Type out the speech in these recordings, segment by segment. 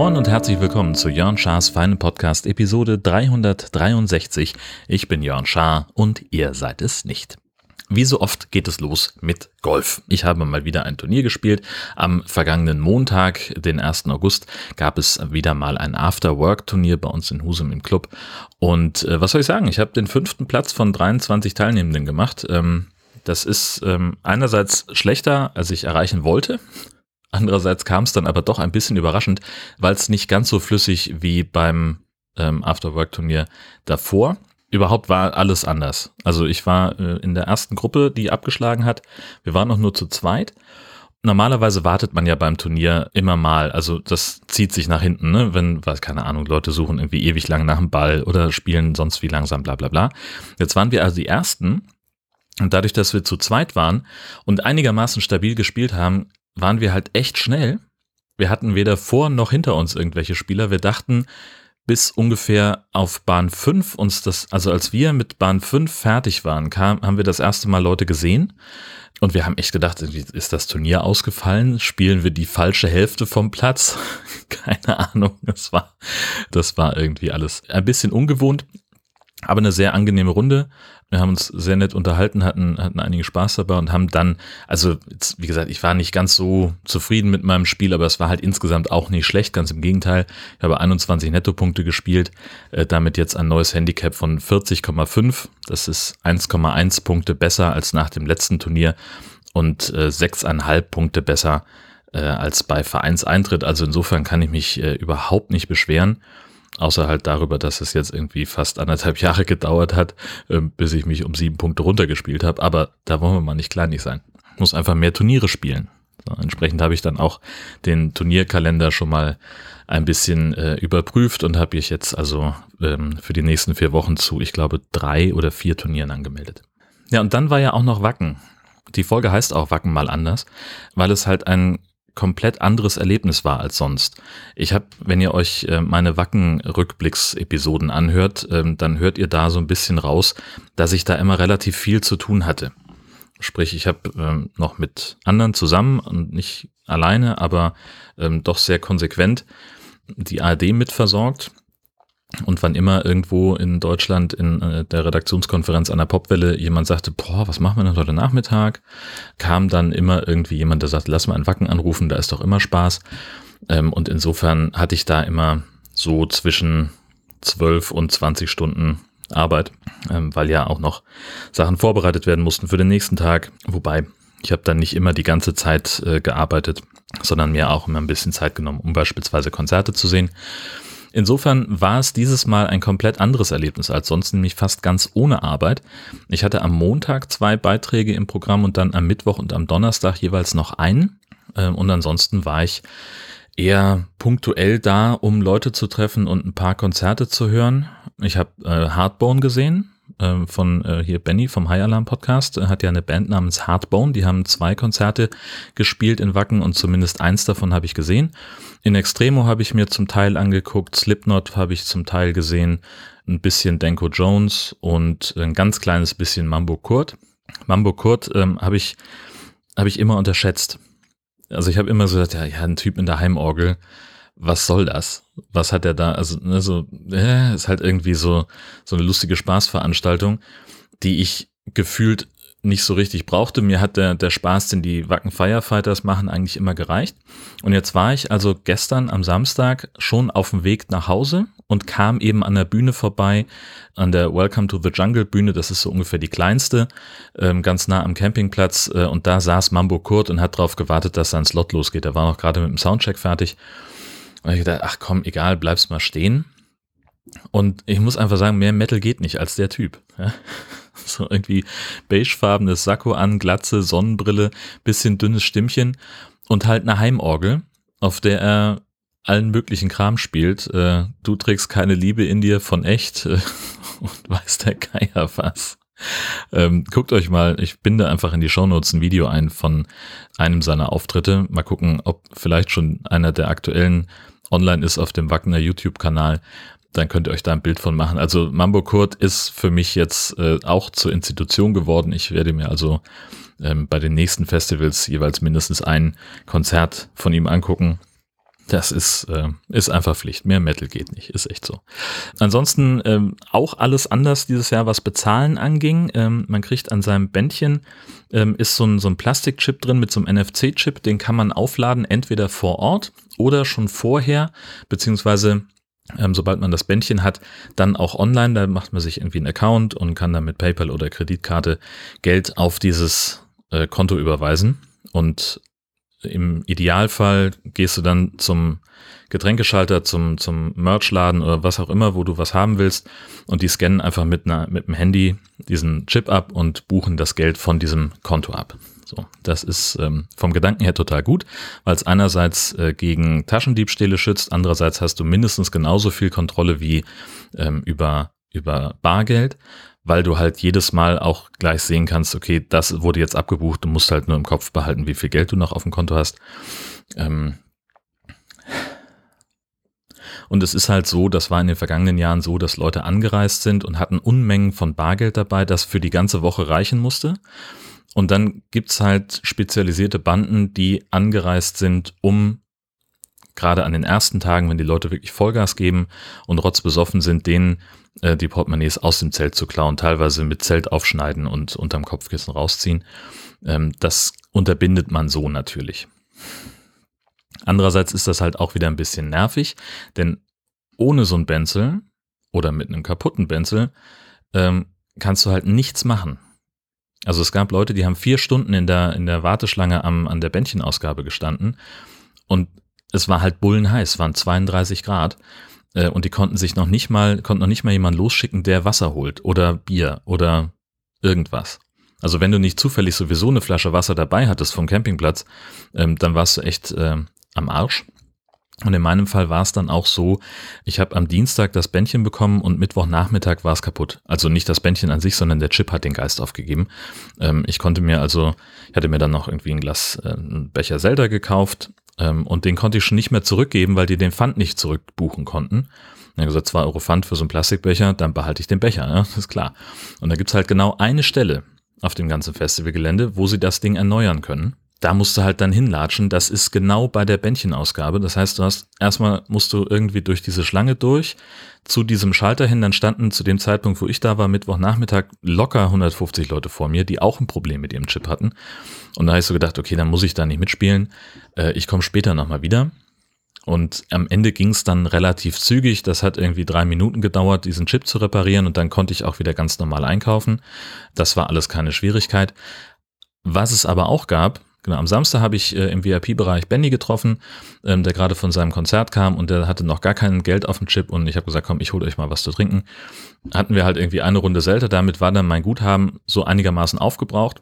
Moin und herzlich willkommen zu Jörn Schars Feinen Podcast Episode 363. Ich bin Jörn Schaar und ihr seid es nicht. Wie so oft geht es los mit Golf. Ich habe mal wieder ein Turnier gespielt. Am vergangenen Montag, den 1. August, gab es wieder mal ein After-Work-Turnier bei uns in Husum im Club. Und äh, was soll ich sagen? Ich habe den fünften Platz von 23 Teilnehmenden gemacht. Ähm, das ist ähm, einerseits schlechter, als ich erreichen wollte. Andererseits kam es dann aber doch ein bisschen überraschend, weil es nicht ganz so flüssig wie beim ähm, After-Work-Turnier davor überhaupt war alles anders. Also ich war äh, in der ersten Gruppe, die abgeschlagen hat. Wir waren noch nur zu zweit. Normalerweise wartet man ja beim Turnier immer mal, also das zieht sich nach hinten, ne? wenn, weiß keine Ahnung, Leute suchen irgendwie ewig lang nach dem Ball oder spielen sonst wie langsam, bla bla bla. Jetzt waren wir also die Ersten und dadurch, dass wir zu zweit waren und einigermaßen stabil gespielt haben, waren wir halt echt schnell. Wir hatten weder vor noch hinter uns irgendwelche Spieler. Wir dachten, bis ungefähr auf Bahn 5 uns das, also als wir mit Bahn 5 fertig waren, kam, haben wir das erste Mal Leute gesehen. Und wir haben echt gedacht, ist das Turnier ausgefallen? Spielen wir die falsche Hälfte vom Platz? Keine Ahnung. Das war, das war irgendwie alles ein bisschen ungewohnt, aber eine sehr angenehme Runde. Wir haben uns sehr nett unterhalten, hatten, hatten einige Spaß dabei und haben dann, also jetzt, wie gesagt, ich war nicht ganz so zufrieden mit meinem Spiel, aber es war halt insgesamt auch nicht schlecht, ganz im Gegenteil. Ich habe 21 Nettopunkte gespielt, äh, damit jetzt ein neues Handicap von 40,5. Das ist 1,1 Punkte besser als nach dem letzten Turnier und äh, 6,5 Punkte besser äh, als bei Vereinseintritt. Also insofern kann ich mich äh, überhaupt nicht beschweren. Außer halt darüber, dass es jetzt irgendwie fast anderthalb Jahre gedauert hat, ähm, bis ich mich um sieben Punkte runtergespielt habe. Aber da wollen wir mal nicht kleinig sein. Ich muss einfach mehr Turniere spielen. So, entsprechend habe ich dann auch den Turnierkalender schon mal ein bisschen äh, überprüft und habe ich jetzt also ähm, für die nächsten vier Wochen zu, ich glaube, drei oder vier Turnieren angemeldet. Ja, und dann war ja auch noch Wacken. Die Folge heißt auch Wacken mal anders, weil es halt ein komplett anderes Erlebnis war als sonst. Ich habe, wenn ihr euch äh, meine Wacken-Rückblicks-Episoden anhört, ähm, dann hört ihr da so ein bisschen raus, dass ich da immer relativ viel zu tun hatte. Sprich, ich habe ähm, noch mit anderen zusammen und nicht alleine, aber ähm, doch sehr konsequent die ARD mitversorgt und wann immer irgendwo in Deutschland in äh, der Redaktionskonferenz an der Popwelle jemand sagte, boah, was machen wir denn heute Nachmittag, kam dann immer irgendwie jemand, der sagte, lass mal einen Wacken anrufen, da ist doch immer Spaß. Ähm, und insofern hatte ich da immer so zwischen 12 und 20 Stunden Arbeit, ähm, weil ja auch noch Sachen vorbereitet werden mussten für den nächsten Tag. Wobei ich habe dann nicht immer die ganze Zeit äh, gearbeitet, sondern mir auch immer ein bisschen Zeit genommen, um beispielsweise Konzerte zu sehen. Insofern war es dieses Mal ein komplett anderes Erlebnis als sonst, nämlich fast ganz ohne Arbeit. Ich hatte am Montag zwei Beiträge im Programm und dann am Mittwoch und am Donnerstag jeweils noch einen. Ähm, und ansonsten war ich eher punktuell da, um Leute zu treffen und ein paar Konzerte zu hören. Ich habe äh, Hardbone gesehen, äh, von äh, hier Benny vom High Alarm Podcast, Er hat ja eine Band namens Hardbone, die haben zwei Konzerte gespielt in Wacken und zumindest eins davon habe ich gesehen. In Extremo habe ich mir zum Teil angeguckt, Slipknot habe ich zum Teil gesehen, ein bisschen Denko Jones und ein ganz kleines bisschen Mambo Kurt. Mambo Kurt ähm, habe ich, hab ich immer unterschätzt. Also ich habe immer so gesagt, ja, ja, ein Typ in der Heimorgel, was soll das? Was hat er da? Also, ne, so, äh, ist halt irgendwie so, so eine lustige Spaßveranstaltung, die ich gefühlt nicht so richtig brauchte. Mir hat der, der Spaß, den die Wacken Firefighters machen, eigentlich immer gereicht. Und jetzt war ich also gestern am Samstag schon auf dem Weg nach Hause und kam eben an der Bühne vorbei, an der Welcome to the Jungle Bühne, das ist so ungefähr die kleinste, ähm, ganz nah am Campingplatz. Äh, und da saß Mambo Kurt und hat darauf gewartet, dass sein Slot losgeht. Er war noch gerade mit dem Soundcheck fertig. Und ich dachte, ach komm, egal, bleibst mal stehen. Und ich muss einfach sagen, mehr Metal geht nicht als der Typ. Ja? So irgendwie beigefarbenes Sakko an, Glatze, Sonnenbrille, bisschen dünnes Stimmchen und halt eine Heimorgel, auf der er allen möglichen Kram spielt. Äh, du trägst keine Liebe in dir von echt äh, und weiß der Geier was. Ähm, guckt euch mal, ich binde einfach in die Shownotes ein Video ein von einem seiner Auftritte. Mal gucken, ob vielleicht schon einer der aktuellen online ist auf dem Wagner YouTube-Kanal. dann könnt ihr euch da ein Bild von machen. Also Mambo Kurt ist für mich jetzt äh, auch zur Institution geworden. Ich werde mir also ähm, bei den nächsten Festivals jeweils mindestens ein Konzert von ihm angucken. Das ist, äh, ist einfach Pflicht. Mehr Metal geht nicht, ist echt so. Ansonsten ähm, auch alles anders dieses Jahr, was Bezahlen anging. Ähm, man kriegt an seinem Bändchen, ähm, ist so ein, so ein Plastikchip drin mit so einem NFC-Chip, den kann man aufladen, entweder vor Ort oder schon vorher, beziehungsweise ähm, sobald man das Bändchen hat, dann auch online. Da macht man sich irgendwie einen Account und kann dann mit PayPal oder Kreditkarte Geld auf dieses äh, Konto überweisen. Und im Idealfall gehst du dann zum Getränkeschalter, zum, zum Merchladen oder was auch immer, wo du was haben willst und die scannen einfach mit, einer, mit dem Handy diesen Chip ab und buchen das Geld von diesem Konto ab. So, das ist ähm, vom Gedanken her total gut, weil es einerseits äh, gegen Taschendiebstähle schützt, andererseits hast du mindestens genauso viel Kontrolle wie ähm, über, über Bargeld, weil du halt jedes Mal auch gleich sehen kannst, okay, das wurde jetzt abgebucht, du musst halt nur im Kopf behalten, wie viel Geld du noch auf dem Konto hast. Ähm und es ist halt so, das war in den vergangenen Jahren so, dass Leute angereist sind und hatten Unmengen von Bargeld dabei, das für die ganze Woche reichen musste. Und dann gibt's halt spezialisierte Banden, die angereist sind, um gerade an den ersten Tagen, wenn die Leute wirklich Vollgas geben und rotzbesoffen sind, denen äh, die Portemonnaies aus dem Zelt zu klauen, teilweise mit Zelt aufschneiden und unterm Kopfkissen rausziehen. Ähm, das unterbindet man so natürlich. Andererseits ist das halt auch wieder ein bisschen nervig, denn ohne so ein Benzel oder mit einem kaputten Benzel ähm, kannst du halt nichts machen. Also es gab Leute, die haben vier Stunden in der, in der Warteschlange am, an der Bändchenausgabe gestanden und es war halt bullenheiß, waren 32 Grad äh, und die konnten sich noch nicht mal, konnten noch nicht mal jemanden losschicken, der Wasser holt oder Bier oder irgendwas. Also wenn du nicht zufällig sowieso eine Flasche Wasser dabei hattest vom Campingplatz, ähm, dann warst du echt äh, am Arsch. Und in meinem Fall war es dann auch so, ich habe am Dienstag das Bändchen bekommen und Mittwochnachmittag war es kaputt. Also nicht das Bändchen an sich, sondern der Chip hat den Geist aufgegeben. Ähm, ich konnte mir also, ich hatte mir dann noch irgendwie ein Glas, äh, einen Becher Zelda gekauft ähm, und den konnte ich schon nicht mehr zurückgeben, weil die den Pfand nicht zurückbuchen konnten. Dann gesagt, zwei Euro Pfand für so einen Plastikbecher, dann behalte ich den Becher, ja, ist klar. Und da gibt's halt genau eine Stelle auf dem ganzen Festivalgelände, wo sie das Ding erneuern können da musst du halt dann hinlatschen. Das ist genau bei der Bändchenausgabe. Das heißt, du hast erstmal musst du irgendwie durch diese Schlange durch zu diesem Schalter hin. Dann standen zu dem Zeitpunkt, wo ich da war, Mittwochnachmittag locker 150 Leute vor mir, die auch ein Problem mit ihrem Chip hatten. Und da habe ich so gedacht, okay, dann muss ich da nicht mitspielen. Äh, ich komme später nochmal wieder. Und am Ende ging es dann relativ zügig. Das hat irgendwie drei Minuten gedauert, diesen Chip zu reparieren und dann konnte ich auch wieder ganz normal einkaufen. Das war alles keine Schwierigkeit. Was es aber auch gab, Genau, am Samstag habe ich äh, im VIP-Bereich Benny getroffen, ähm, der gerade von seinem Konzert kam und der hatte noch gar kein Geld auf dem Chip und ich habe gesagt, komm, ich hole euch mal was zu trinken. Hatten wir halt irgendwie eine Runde Zelda, damit war dann mein Guthaben so einigermaßen aufgebraucht.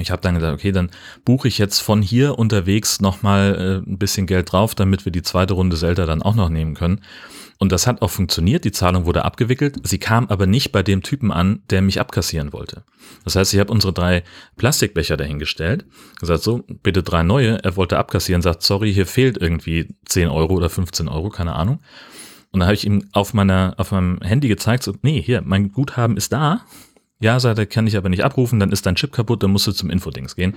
Ich habe dann gesagt, okay, dann buche ich jetzt von hier unterwegs nochmal äh, ein bisschen Geld drauf, damit wir die zweite Runde Zelda dann auch noch nehmen können. Und das hat auch funktioniert, die Zahlung wurde abgewickelt, sie kam aber nicht bei dem Typen an, der mich abkassieren wollte. Das heißt, ich habe unsere drei Plastikbecher dahingestellt, gesagt, so, bitte drei neue, er wollte abkassieren, sagt, sorry, hier fehlt irgendwie 10 Euro oder 15 Euro, keine Ahnung. Und dann habe ich ihm auf meiner, auf meinem Handy gezeigt, so, nee, hier, mein Guthaben ist da. Ja, sagt er, kann ich aber nicht abrufen, dann ist dein Chip kaputt, dann musst du zum Infodings gehen.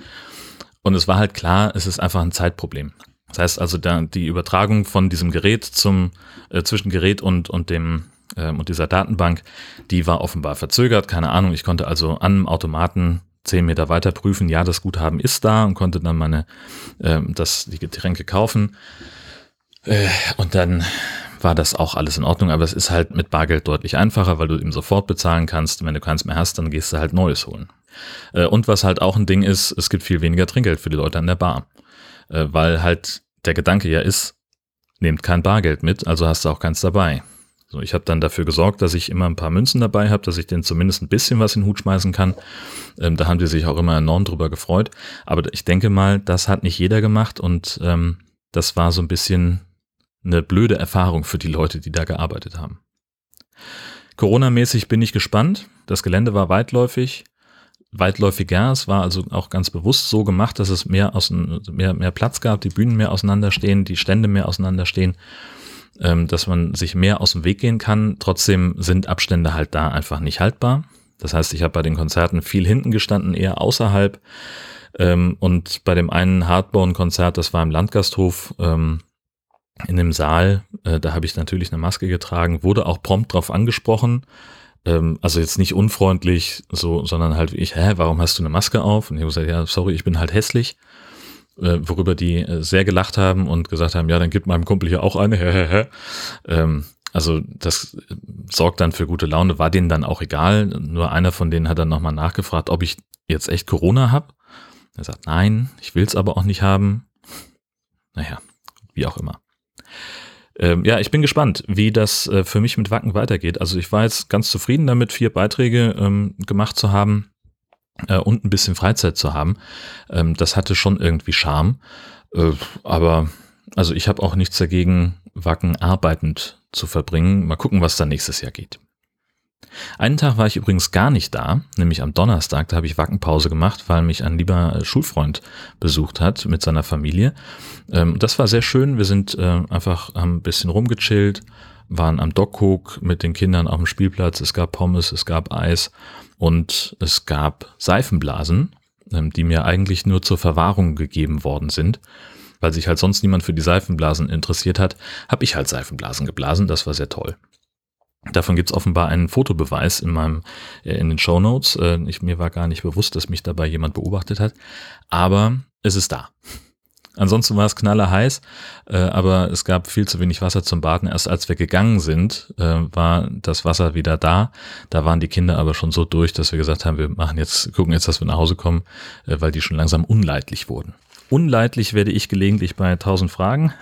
Und es war halt klar, es ist einfach ein Zeitproblem. Das heißt also, da, die Übertragung von diesem Gerät zum äh, zwischen Gerät und und dem äh, und dieser Datenbank, die war offenbar verzögert. Keine Ahnung. Ich konnte also an Automaten zehn Meter weiter prüfen, ja, das Guthaben ist da und konnte dann meine äh, das die Getränke kaufen. Äh, und dann war das auch alles in Ordnung, aber es ist halt mit Bargeld deutlich einfacher, weil du ihm sofort bezahlen kannst. Wenn du keins mehr hast, dann gehst du halt Neues holen. Äh, und was halt auch ein Ding ist, es gibt viel weniger Trinkgeld für die Leute an der Bar äh, weil halt der Gedanke ja ist, nehmt kein Bargeld mit, also hast du auch keins dabei. So, ich habe dann dafür gesorgt, dass ich immer ein paar Münzen dabei habe, dass ich denen zumindest ein bisschen was in den Hut schmeißen kann. Ähm, da haben die sich auch immer enorm drüber gefreut. Aber ich denke mal, das hat nicht jeder gemacht und ähm, das war so ein bisschen eine blöde Erfahrung für die Leute, die da gearbeitet haben. Corona-mäßig bin ich gespannt. Das Gelände war weitläufig weitläufiger. Es war also auch ganz bewusst so gemacht, dass es mehr, aus, mehr, mehr Platz gab, die Bühnen mehr auseinanderstehen, die Stände mehr auseinanderstehen. ähm, dass man sich mehr aus dem Weg gehen kann. Trotzdem sind Abstände halt da einfach nicht haltbar. Das heißt, ich habe bei den Konzerten viel hinten gestanden, eher außerhalb. Ähm, und bei dem einen Hardbone-Konzert, das war im Landgasthof, ähm, in dem Saal, äh, da habe ich natürlich eine Maske getragen, wurde auch prompt drauf angesprochen. Ähm, also jetzt nicht unfreundlich, so, sondern halt wie ich, hä, warum hast du eine Maske auf? Und ich habe gesagt, ja, sorry, ich bin halt hässlich. Äh, worüber die äh, sehr gelacht haben und gesagt haben, ja, dann gibt meinem Kumpel hier auch eine. ähm, also das äh, sorgt dann für gute Laune, war denen dann auch egal. Nur einer von denen hat dann nochmal nachgefragt, ob ich jetzt echt Corona habe. Er sagt, nein, ich will es aber auch nicht haben. Naja, wie auch immer. Ähm, ja, ich bin gespannt, wie das äh, für mich mit Wacken weitergeht. Also ich war jetzt ganz zufrieden damit, vier Beiträge ähm, gemacht zu haben äh, und ein bisschen Freizeit zu haben. Ähm, das hatte schon irgendwie Charme. Äh, aber also ich habe auch nichts dagegen, Wacken arbeitend zu verbringen. Mal gucken, was da nächstes Jahr geht. Einen Tag war ich übrigens gar nicht da, nämlich am Donnerstag, da habe ich Wackenpause gemacht, weil mich ein lieber Schulfreund besucht hat mit seiner Familie. Ähm, das war sehr schön, wir sind äh, einfach ein bisschen rumgechillt, waren am Dockhook mit den Kindern auf dem Spielplatz, es gab Pommes, es gab Eis und es gab Seifenblasen, ähm, die mir eigentlich nur zur Verwahrung gegeben worden sind. Weil sich halt sonst niemand für die Seifenblasen interessiert hat, habe ich halt Seifenblasen geblasen, das war sehr toll. Davon gibt es offenbar einen Fotobeweis in meinem äh, in den Show Notes. Äh, ich, mir war gar nicht bewusst, dass mich dabei jemand beobachtet hat, aber es ist da. Ansonsten war es knallerheiß, äh, aber es gab viel zu wenig Wasser zum Baden. Erst als wir gegangen sind, äh, war das Wasser wieder da. Da waren die Kinder aber schon so durch, dass wir gesagt haben, wir machen jetzt, gucken jetzt, dass wir nach Hause kommen, äh, weil die schon langsam unleidlich wurden. Unleidlich werde ich gelegentlich bei 1000 Fragen,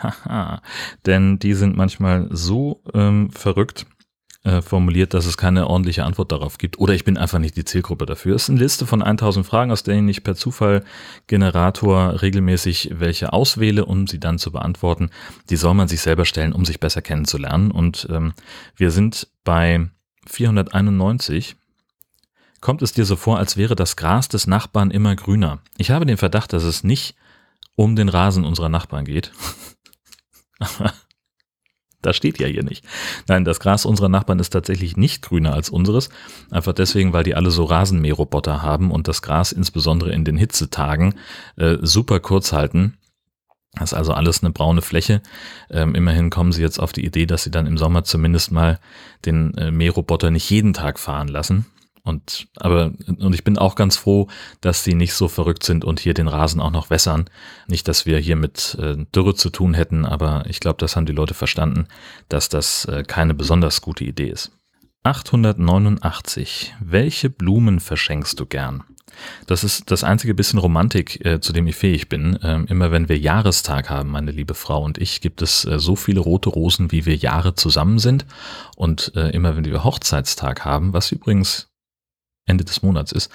denn die sind manchmal so ähm, verrückt, äh, formuliert, dass es keine ordentliche Antwort darauf gibt. Oder ich bin einfach nicht die Zielgruppe dafür. Es ist eine Liste von 1000 Fragen, aus denen ich per Zufall-Generator regelmäßig welche auswähle, um sie dann zu beantworten. Die soll man sich selber stellen, um sich besser kennenzulernen. Und ähm, wir sind bei 491 kommt es dir so vor, als wäre das Gras des Nachbarn immer grüner. Ich habe den Verdacht, dass es nicht um den Rasen unserer Nachbarn geht. Das steht ja hier nicht. Nein, das Gras unserer Nachbarn ist tatsächlich nicht grüner als unseres. Einfach deswegen, weil die alle so Rasenmäherroboter haben und das Gras insbesondere in den Hitzetagen äh, super kurz halten. Das ist also alles eine braune Fläche. Ähm, immerhin kommen sie jetzt auf die Idee, dass sie dann im Sommer zumindest mal den äh, Mähroboter nicht jeden Tag fahren lassen. Und aber und ich bin auch ganz froh, dass sie nicht so verrückt sind und hier den Rasen auch noch wässern. Nicht, dass wir hier mit äh, Dürre zu tun hätten, aber ich glaube, das haben die Leute verstanden, dass das äh, keine besonders gute Idee ist. 889. Welche Blumen verschenkst du gern? Das ist das einzige bisschen Romantik, äh, zu dem ich fähig bin. Ähm, immer wenn wir Jahrestag haben, meine liebe Frau und ich, gibt es äh, so viele rote Rosen, wie wir Jahre zusammen sind. Und äh, immer wenn wir Hochzeitstag haben, was übrigens Ende des Monats ist,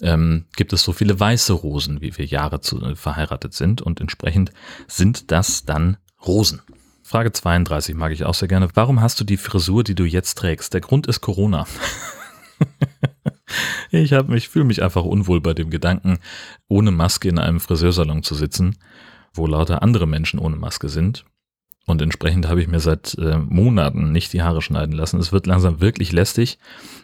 ähm, gibt es so viele weiße Rosen, wie wir Jahre zu, äh, verheiratet sind und entsprechend sind das dann Rosen. Frage 32 mag ich auch sehr gerne. Warum hast du die Frisur, die du jetzt trägst? Der Grund ist Corona. ich habe mich fühle mich einfach unwohl bei dem Gedanken, ohne Maske in einem Friseursalon zu sitzen, wo lauter andere Menschen ohne Maske sind. Und entsprechend habe ich mir seit äh, Monaten nicht die Haare schneiden lassen. Es wird langsam wirklich lästig.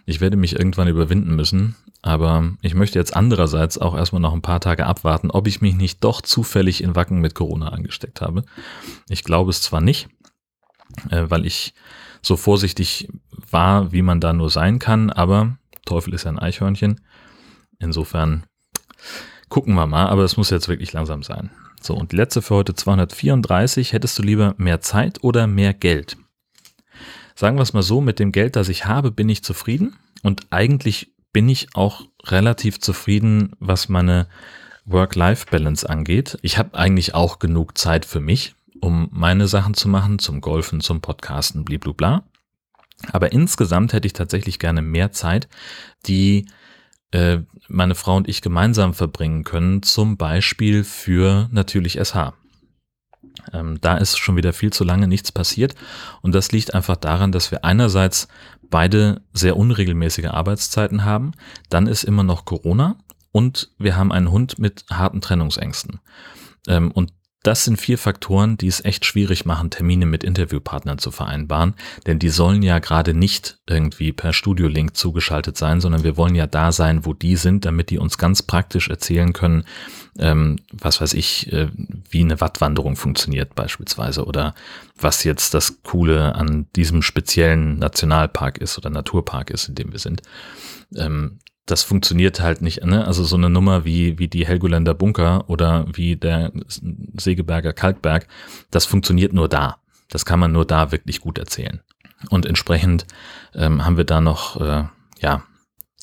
Ich werde mich irgendwann überwinden müssen. Aber ich möchte jetzt andererseits auch erstmal noch ein paar Tage abwarten, ob ich mich nicht doch zufällig in Wacken mit Corona angesteckt habe. Ich glaube es zwar nicht, äh, weil ich so vorsichtig war, wie man da nur sein kann, aber Teufel ist ja ein Eichhörnchen. Insofern gucken wir mal, aber es muss jetzt wirklich langsam sein. So, und die letzte für heute 234. Hättest du lieber mehr Zeit oder mehr Geld? Sagen wir es mal so, mit dem Geld, das ich habe, bin ich zufrieden und eigentlich bin ich auch relativ zufrieden, was meine Work-Life-Balance angeht. Ich habe eigentlich auch genug Zeit für mich, um meine Sachen zu machen, zum Golfen, zum Podcasten, bliblubla. Aber insgesamt hätte ich tatsächlich gerne mehr Zeit, die äh, meine Frau und ich gemeinsam verbringen können, zum Beispiel für natürlich SH. Ähm, da ist schon wieder viel zu lange nichts passiert und das liegt einfach daran, dass wir einerseits beide sehr unregelmäßige Arbeitszeiten haben, dann ist immer noch Corona und wir haben einen Hund mit harten Trennungsängsten. Ähm, und Das sind vier Faktoren, die es echt schwierig machen, Termine mit Interviewpartnern zu vereinbaren, denn die sollen ja gerade nicht irgendwie per Studio-Link zugeschaltet sein, sondern wir wollen ja da sein, wo die sind, damit die uns ganz praktisch erzählen können, ähm, was weiß ich, äh, wie eine Wattwanderung funktioniert beispielsweise oder was jetzt das Coole an diesem speziellen Nationalpark ist oder Naturpark ist, in dem wir sind. Ähm, das funktioniert halt nicht. Ne? Also so eine Nummer wie, wie die Helgoländer Bunker oder wie der Segeberger Kalkberg, das funktioniert nur da. Das kann man nur da wirklich gut erzählen. Und entsprechend ähm, haben wir da noch, äh, ja,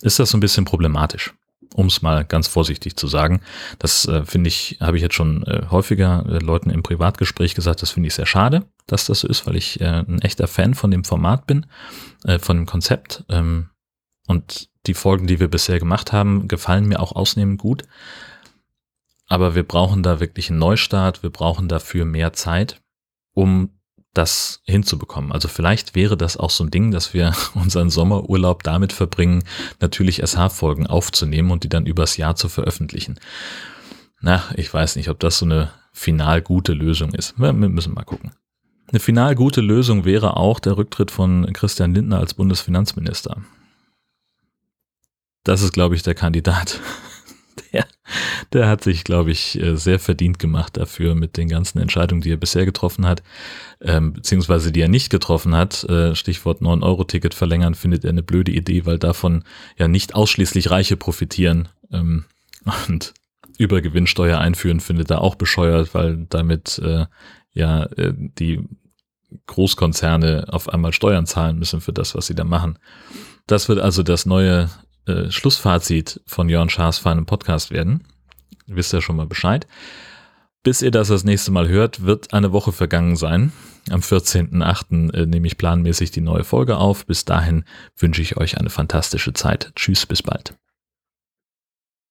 ist das so ein bisschen problematisch, um es mal ganz vorsichtig zu sagen. Das äh, finde ich, habe ich jetzt schon äh, häufiger äh, Leuten im Privatgespräch gesagt, das finde ich sehr schade, dass das so ist, weil ich äh, ein echter Fan von dem Format bin, äh, von dem Konzept. Ähm, und die Folgen, die wir bisher gemacht haben, gefallen mir auch ausnehmend gut. Aber wir brauchen da wirklich einen Neustart. Wir brauchen dafür mehr Zeit, um das hinzubekommen. Also vielleicht wäre das auch so ein Ding, dass wir unseren Sommerurlaub damit verbringen, natürlich SH-Folgen aufzunehmen und die dann übers Jahr zu veröffentlichen. Na, ich weiß nicht, ob das so eine final gute Lösung ist. Wir müssen mal gucken. Eine final gute Lösung wäre auch der Rücktritt von Christian Lindner als Bundesfinanzminister. Das ist, glaube ich, der Kandidat. Der, der hat sich, glaube ich, äh, sehr verdient gemacht dafür mit den ganzen Entscheidungen, die er bisher getroffen hat, ähm, beziehungsweise die er nicht getroffen hat. Äh, Stichwort 9-Euro-Ticket verlängern findet er eine blöde Idee, weil davon ja nicht ausschließlich Reiche profitieren. Ähm, und Übergewinnsteuer einführen findet er auch bescheuert, weil damit äh, ja die Großkonzerne auf einmal Steuern zahlen müssen für das, was sie da machen. Das wird also das neue äh, Schlussfazit von Jörn Schaas feinem Podcast werden. Ihr wisst ja schon mal Bescheid. Bis ihr das das nächste Mal hört, wird eine Woche vergangen sein. Am 14.08. Äh, nehme ich planmäßig die neue Folge auf. Bis dahin wünsche ich euch eine fantastische Zeit. Tschüss, bis bald.